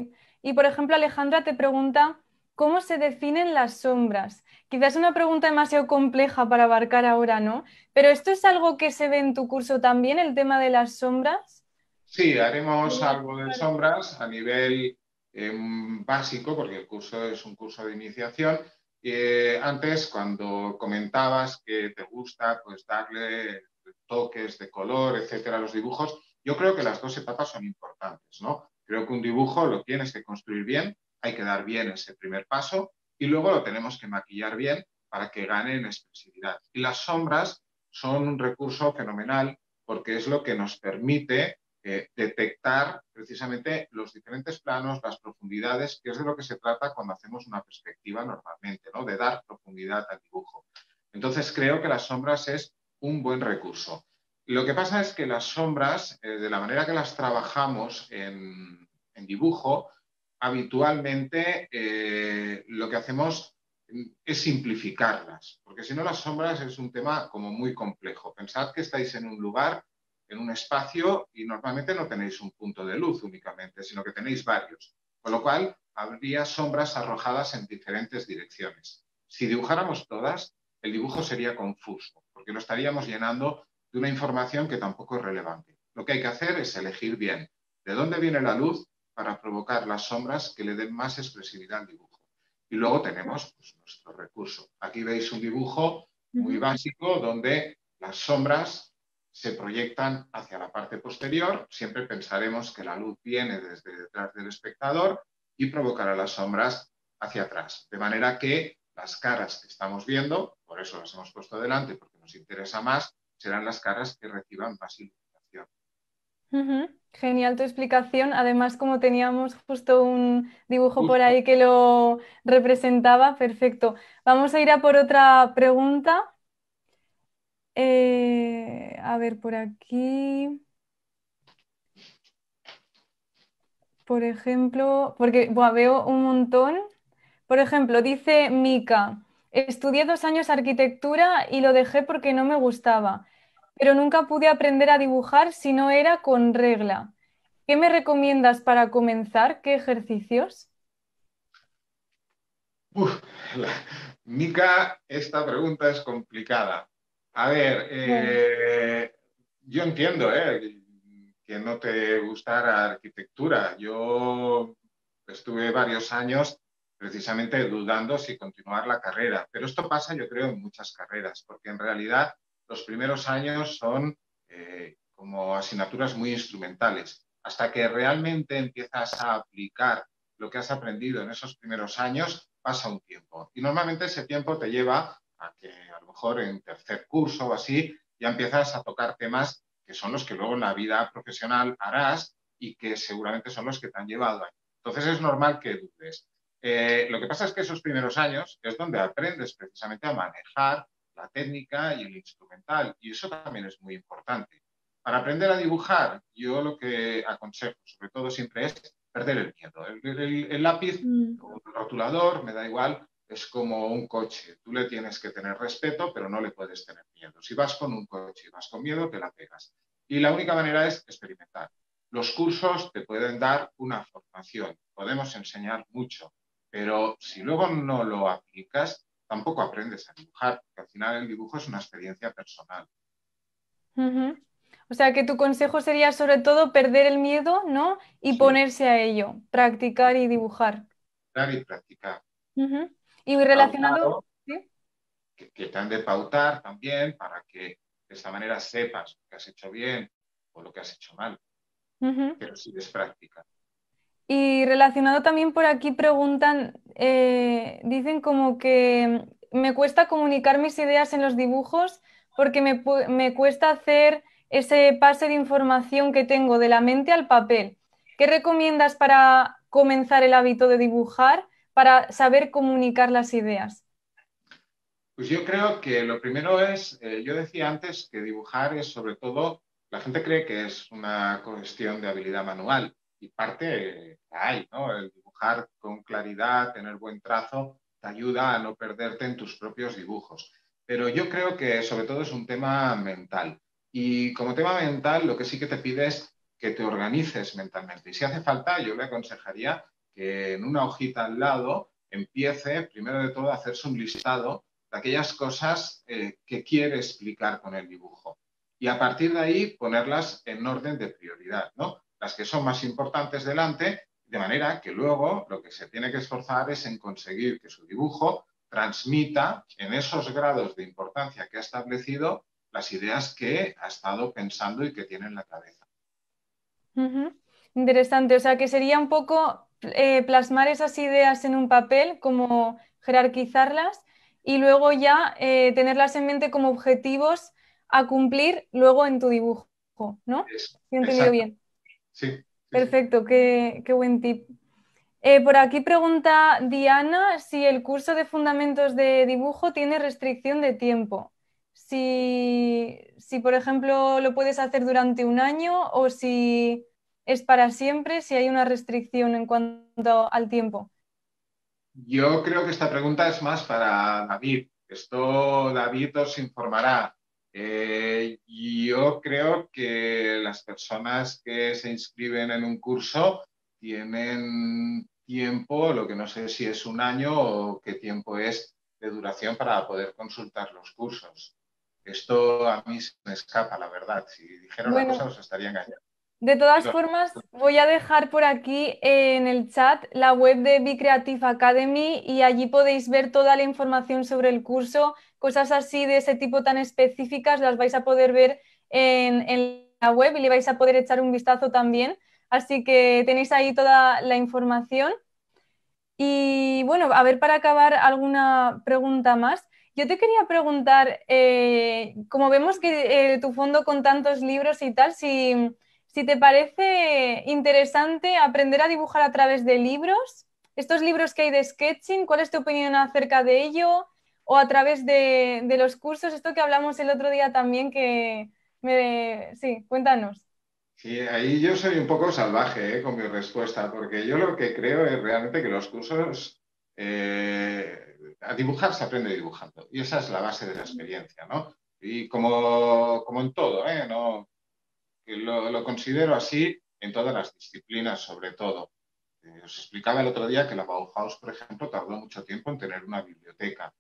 Y por ejemplo, Alejandra te pregunta cómo se definen las sombras. Quizás es una pregunta demasiado compleja para abarcar ahora, ¿no? Pero esto es algo que se ve en tu curso también, el tema de las sombras. Sí, haremos algo de sombras a nivel em, básico, porque el curso es un curso de iniciación, eh, antes, cuando comentabas que te gusta pues, darle toques de color, etcétera, a los dibujos, yo creo que las dos etapas son importantes, ¿no? Creo que un dibujo lo tienes que construir bien, hay que dar bien ese primer paso y luego lo tenemos que maquillar bien para que gane en expresividad. Y las sombras son un recurso fenomenal porque es lo que nos permite eh, detectar precisamente los diferentes planos, las profundidades, que es de lo que se trata cuando hacemos una perspectiva normalmente, ¿no? de dar profundidad al dibujo. Entonces creo que las sombras es un buen recurso. Lo que pasa es que las sombras, eh, de la manera que las trabajamos en, dibujo, habitualmente eh, lo que hacemos es simplificarlas, porque si no las sombras es un tema como muy complejo. Pensad que estáis en un lugar en un espacio y normalmente no tenéis un punto de luz únicamente, sino que tenéis varios. Con lo cual, habría sombras arrojadas en diferentes direcciones. Si dibujáramos todas, el dibujo sería confuso, porque lo estaríamos llenando de una información que tampoco es relevante. Lo que hay que hacer es elegir bien de dónde viene la luz para provocar las sombras que le den más expresividad al dibujo. Y luego tenemos pues, nuestro recurso. Aquí veis un dibujo muy básico donde las sombras se proyectan hacia la parte posterior. Siempre pensaremos que la luz viene desde detrás del espectador y provocará las sombras hacia atrás. De manera que las caras que estamos viendo, por eso las hemos puesto delante, porque nos interesa más, serán las caras que reciban más iluminación. Genial tu explicación. Además, como teníamos justo un dibujo por ahí que lo representaba, perfecto. Vamos a ir a por otra pregunta. Eh, a ver, por aquí. Por ejemplo, porque veo un montón. Por ejemplo, dice Mika, estudié dos años arquitectura y lo dejé porque no me gustaba, pero nunca pude aprender a dibujar si no era con regla. ¿Qué me recomiendas para comenzar? ¿Qué ejercicios? Mika, esta pregunta es complicada a ver, eh, yo entiendo eh, que no te gustara arquitectura. Yo estuve varios años precisamente dudando si continuar la carrera, pero esto pasa yo creo en muchas carreras, porque en realidad los primeros años son eh, como asignaturas muy instrumentales. Hasta que realmente empiezas a aplicar lo que has aprendido en esos primeros años, pasa un tiempo. Y normalmente ese tiempo te lleva a que a lo mejor en tercer curso o así ya empiezas a tocar temas que son los que luego en la vida profesional harás y que seguramente son los que te han llevado ahí. Entonces es normal que dudes. Eh, lo que pasa es que esos primeros años es donde aprendes precisamente a manejar la técnica y el instrumental y eso también es muy importante. Para aprender a dibujar, yo lo que aconsejo sobre todo siempre es perder el miedo. El, lápiz mm. o el rotulador, me da igual, es como un coche. Tú le tienes que tener respeto, pero no le puedes tener miedo. Si vas con un coche y vas con miedo, te la pegas. Y la única manera es experimentar. Los cursos te pueden dar una formación, podemos enseñar mucho, pero si luego no lo aplicas, tampoco aprendes a dibujar, porque al final el dibujo es una experiencia personal. O sea que tu consejo sería sobre todo perder el miedo, ¿no? Y ponerse a ello, practicar y dibujar. Practicar y practicar. Y relacionado... que, te han de pautar también para que de esta manera sepas lo que has hecho bien o lo que has hecho mal. Pero si es práctica. Y relacionado también por aquí preguntan, eh, dicen como que me cuesta comunicar mis ideas en los dibujos porque me, cuesta hacer ese pase de información que tengo de la mente al papel. ¿Qué recomiendas para comenzar el hábito de dibujar, para saber comunicar las ideas? Pues yo creo que lo primero es, eh, yo decía antes que dibujar es sobre todo, la gente cree que es una cuestión de habilidad manual y parte hay, ¿no? El dibujar con claridad, tener buen trazo, te ayuda a no perderte en tus propios dibujos. Pero yo creo que sobre todo es un tema mental. Y como tema mental, lo que sí que te pide es que te organices mentalmente. Y si hace falta, yo le aconsejaría que en una hojita al lado empiece, primero de todo, a hacerse un listado aquellas cosas eh, que quiere explicar con el dibujo. Y a partir de ahí ponerlas en orden de prioridad, ¿no? Las que son más importantes delante, de manera que luego lo que se tiene que esforzar es en conseguir que su dibujo transmita en esos grados de importancia que ha establecido las ideas que ha estado pensando y que tiene en la cabeza. Interesante, o sea que sería un poco eh, plasmar esas ideas en un papel, como jerarquizarlas y luego ya eh, tenerlas en mente como objetivos a cumplir luego en tu dibujo, ¿no? he entendido bien? Sí. Perfecto, qué, buen tip. Eh, por aquí pregunta Diana si el curso de fundamentos de dibujo tiene restricción de tiempo. Si, si, por ejemplo, lo puedes hacer durante un año o si es para siempre, si hay una restricción en cuanto al tiempo. Yo creo que esta pregunta es más para David. Esto David os informará. Eh, yo creo que las personas que se inscriben en un curso tienen tiempo, lo que no sé si es un año o qué tiempo es de duración para poder consultar los cursos. Esto a mí se me escapa, la verdad. Si dijera una cosa os estaría engañando. De todas formas, voy a dejar por aquí en el chat la web de Be Creative Academy y allí podéis ver toda la información sobre el curso, cosas así de ese tipo tan específicas, las vais a poder ver en, la web y le vais a poder echar un vistazo también. Así que tenéis ahí toda la información. Y bueno, a ver, para acabar, alguna pregunta más. Yo te quería preguntar, eh, como vemos que eh, tu fondo con tantos libros y tal, si si te parece interesante aprender a dibujar a través de libros, estos libros que hay de sketching, ¿cuál es tu opinión acerca de ello? O a través de, los cursos, esto que hablamos el otro día también, que me... Sí, cuéntanos. Sí, ahí yo soy un poco salvaje eh, con mi respuesta, porque yo lo que creo es realmente que los cursos, eh, a dibujar se aprende dibujando, y esa es la base de la experiencia, ¿no? Y como, como en todo, ¿eh? No, lo, considero así en todas las disciplinas, sobre todo. Eh, os explicaba el otro día que la Bauhaus, por ejemplo, tardó mucho tiempo en tener una biblioteca.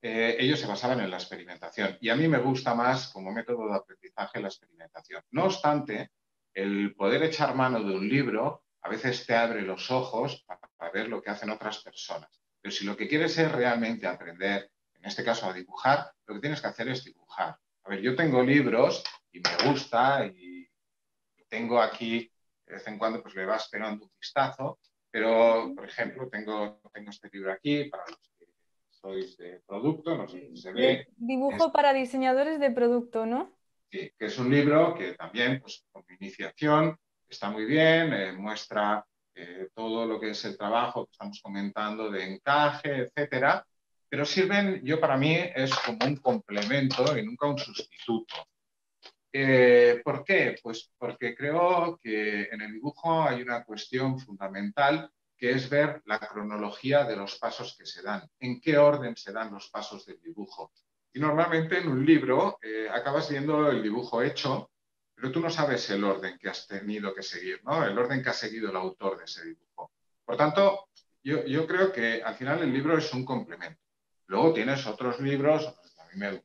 Eh, ellos se basaban en la experimentación y a mí me gusta más como método de aprendizaje la experimentación. No obstante, el poder echar mano de un libro a veces te abre los ojos para ver lo que hacen otras personas. Pero si lo que quieres es realmente aprender, en este caso a dibujar, lo que tienes que hacer es dibujar. A ver, yo tengo libros y me gusta y tengo aquí, de vez en cuando, pues le vas pegando un vistazo, pero, por ejemplo, tengo, tengo este libro aquí para los sois de producto, no sé si se ve. Dibujo para diseñadores de producto, ¿no? Sí, que es un libro que también, pues, con iniciación, está muy bien, eh, muestra eh, todo lo que es el trabajo que estamos comentando de encaje, etcétera, pero sirven, yo para mí, es como un complemento y nunca un sustituto. Eh, ¿Por qué? Pues porque creo que en el dibujo hay una cuestión fundamental que es ver la cronología de los pasos que se dan, en qué orden se dan los pasos del dibujo. Y normalmente en un libro eh, acabas viendo el dibujo hecho, pero tú no sabes el orden que has tenido que seguir, ¿no? el orden que ha seguido el autor de ese dibujo. Por tanto, yo, yo creo que al final el libro es un complemento. Luego tienes otros libros, a mí me,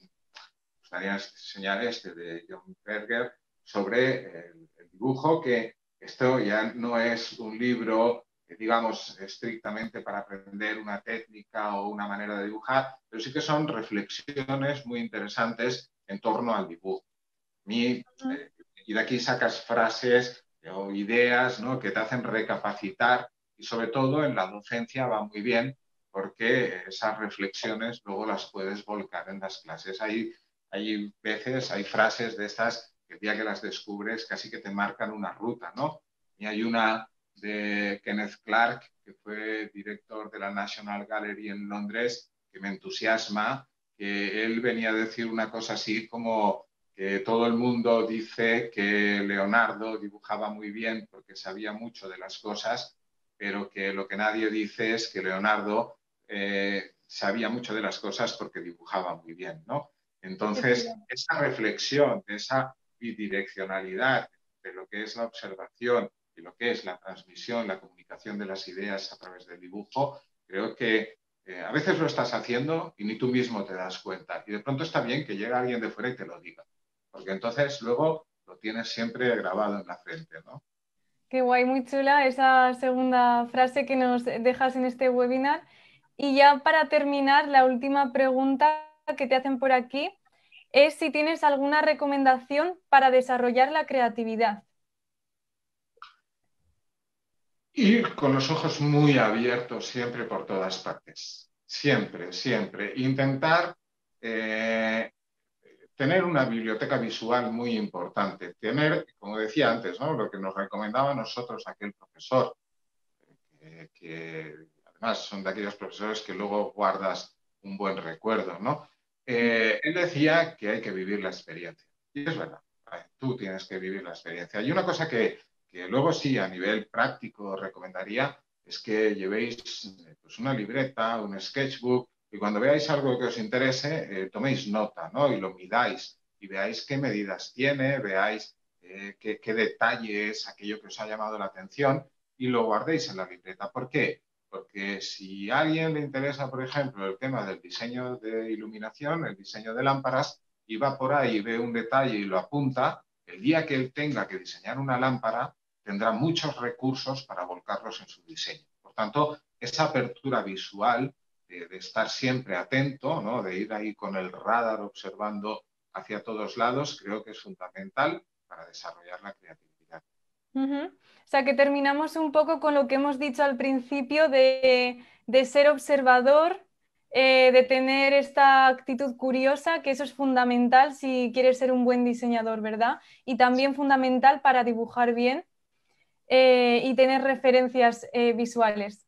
gustaría enseñar este de John Berger sobre el, dibujo, que esto ya no es un libro, digamos, estrictamente para aprender una técnica o una manera de dibujar, pero sí que son reflexiones muy interesantes en torno al dibujo. Eh, y de aquí sacas frases o ideas ¿no? que te hacen recapacitar y sobre todo en la docencia va muy bien porque esas reflexiones luego las puedes volcar en las clases. Hay hay veces, hay frases de estas el día que las descubres casi que te marcan una ruta, ¿no? Y hay una de Kenneth Clark, que fue director de la National Gallery en Londres, que me entusiasma, que él venía a decir una cosa así como que todo el mundo dice que Leonardo dibujaba muy bien porque sabía mucho de las cosas, pero que lo que nadie dice es que Leonardo eh, sabía mucho de las cosas porque dibujaba muy bien, ¿no? Entonces, esa reflexión de esa bidireccionalidad de lo que es la observación y lo que es la transmisión, la comunicación de las ideas a través del dibujo, creo que eh, a veces lo estás haciendo y ni tú mismo te das cuenta. Y de pronto está bien que llegue alguien de fuera y te lo diga, porque entonces luego lo tienes siempre grabado en la frente, ¿no? Qué guay, muy chula esa segunda frase que nos dejas en este webinar. Y ya para terminar, la última pregunta que te hacen por aquí es si tienes alguna recomendación para desarrollar la creatividad. Ir con los ojos muy abiertos siempre por todas partes. Siempre, siempre. Intentar eh, tener una biblioteca visual muy importante. Tener, como decía antes, lo que nos recomendaba a nosotros aquel profesor, que, además son de aquellos profesores que luego guardas un buen recuerdo, ¿no? Eh, él decía que hay que vivir la experiencia. Y es verdad, tú tienes que vivir la experiencia. Y una cosa que, que luego sí, a nivel práctico, recomendaría es que llevéis eh, pues una libreta, un sketchbook, y cuando veáis algo que os interese, eh, toméis nota, ¿no? Y lo midáis y veáis qué medidas tiene, veáis eh, qué, qué, detalle es aquello que os ha llamado la atención y lo guardéis en la libreta. ¿Por qué? Porque si a alguien le interesa, por ejemplo, el tema del diseño de iluminación, el diseño de lámparas, y va por ahí y ve un detalle y lo apunta, el día que él tenga que diseñar una lámpara, tendrá muchos recursos para volcarlos en su diseño. Por tanto, esa apertura visual de, estar siempre atento, ¿no? de ir ahí con el radar observando hacia todos lados, creo que es fundamental para desarrollar la creatividad. O sea, que terminamos un poco con lo que hemos dicho al principio de, de ser observador, eh, de tener esta actitud curiosa, que eso es fundamental si quieres ser un buen diseñador, ¿verdad? Y también fundamental para dibujar bien eh, y tener referencias eh, visuales.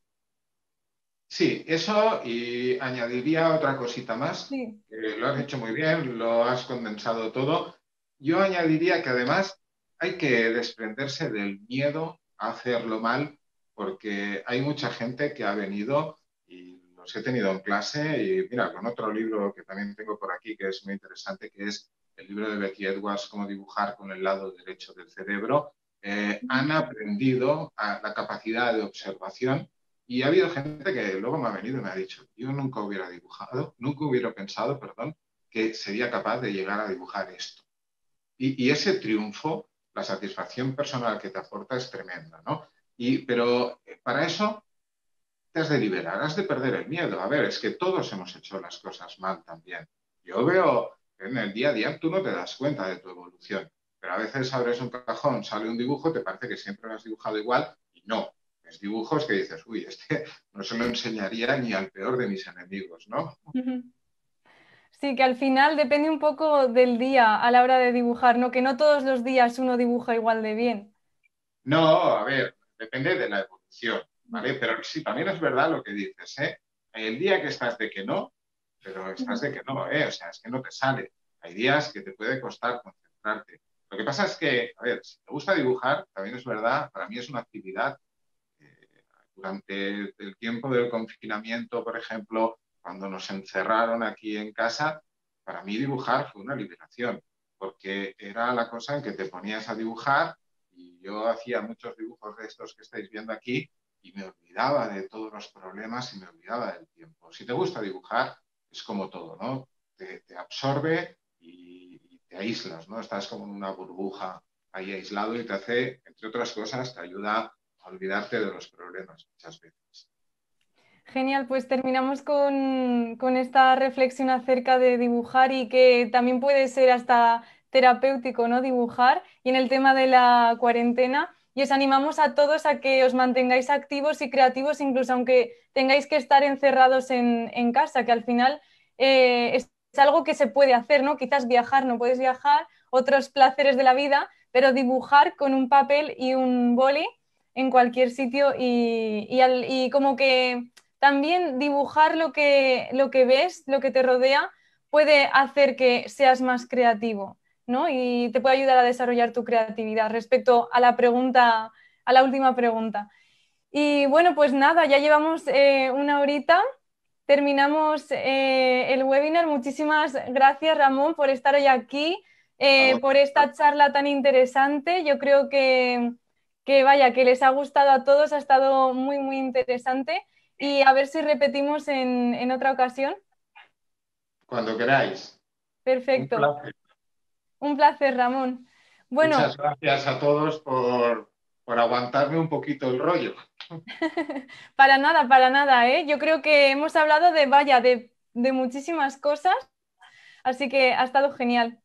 Sí, eso y añadiría otra cosita más. Sí. Lo has hecho muy bien, lo has condensado todo. Yo añadiría que además hay que desprenderse del miedo a hacerlo mal, porque hay mucha gente que ha venido y los he tenido en clase y mira, con otro libro que también tengo por aquí que es muy interesante, que es el libro de Becky Edwards, Cómo dibujar con el lado derecho del cerebro, eh, han aprendido la capacidad de observación y ha habido gente que luego me ha venido y me ha dicho, yo nunca hubiera dibujado, nunca hubiera pensado, perdón, que sería capaz de llegar a dibujar esto. Y, ese triunfo, la satisfacción personal que te aporta es tremenda, ¿no? Y, pero para eso te has de liberar, has de perder el miedo. A ver, es que todos hemos hecho las cosas mal también. Yo veo en el día a día, tú no te das cuenta de tu evolución, pero a veces abres un cajón, sale un dibujo, te parece que siempre lo has dibujado igual y no. Es dibujos que dices, uy, este no se lo enseñaría ni al peor de mis enemigos, ¿no? Sí, que al final depende un poco del día a la hora de dibujar, ¿no? Que no todos los días uno dibuja igual de bien. No, a ver, depende de la evolución, ¿vale? Pero sí, también es verdad lo que dices, ¿eh? El día que estás de que no, pero estás de que no, ¿eh? O sea, es que no te sale. Hay días que te puede costar concentrarte. Lo que pasa es que, a ver, si te gusta dibujar, también es verdad, para mí es una actividad. Eh, durante el tiempo del confinamiento, por ejemplo, cuando nos encerraron aquí en casa, para mí dibujar fue una liberación, porque era la cosa en que te ponías a dibujar y yo hacía muchos dibujos de estos que estáis viendo aquí y me olvidaba de todos los problemas y me olvidaba del tiempo. Si te gusta dibujar, es como todo, ¿no? Te, te absorbe y, te aíslas, ¿no? Estás como en una burbuja ahí aislado y te hace, entre otras cosas, te ayuda a olvidarte de los problemas muchas veces. Genial, pues terminamos con, con, esta reflexión acerca de dibujar y que también puede ser hasta terapéutico, ¿no? Dibujar. Y en el tema de la cuarentena, y os animamos a todos a que os mantengáis activos y creativos, incluso aunque tengáis que estar encerrados en, en casa, que al final eh, algo que se puede hacer, ¿no? Quizás viajar, no puedes viajar, otros placeres de la vida, pero dibujar con un papel y un boli en cualquier sitio y, y, como que también dibujar lo que, lo que ves, lo que te rodea, puede hacer que seas más creativo, ¿no? Y te puede ayudar a desarrollar tu creatividad respecto a la pregunta, a la última pregunta. Y bueno, pues nada, ya llevamos eh, una horita terminamos eh, el webinar. Muchísimas gracias, Ramón, por estar hoy aquí, eh, por esta charla tan interesante. Yo creo que, vaya, que les ha gustado a todos, ha estado muy, muy interesante. Y a ver si repetimos en, otra ocasión. Cuando queráis. Perfecto. Un placer, Un placer Ramón. Bueno, Muchas gracias a todos por, por aguantarme un poquito el rollo. para nada, para nada, ¿eh? Yo creo que hemos hablado de, vaya, de, de muchísimas cosas, así que ha estado genial.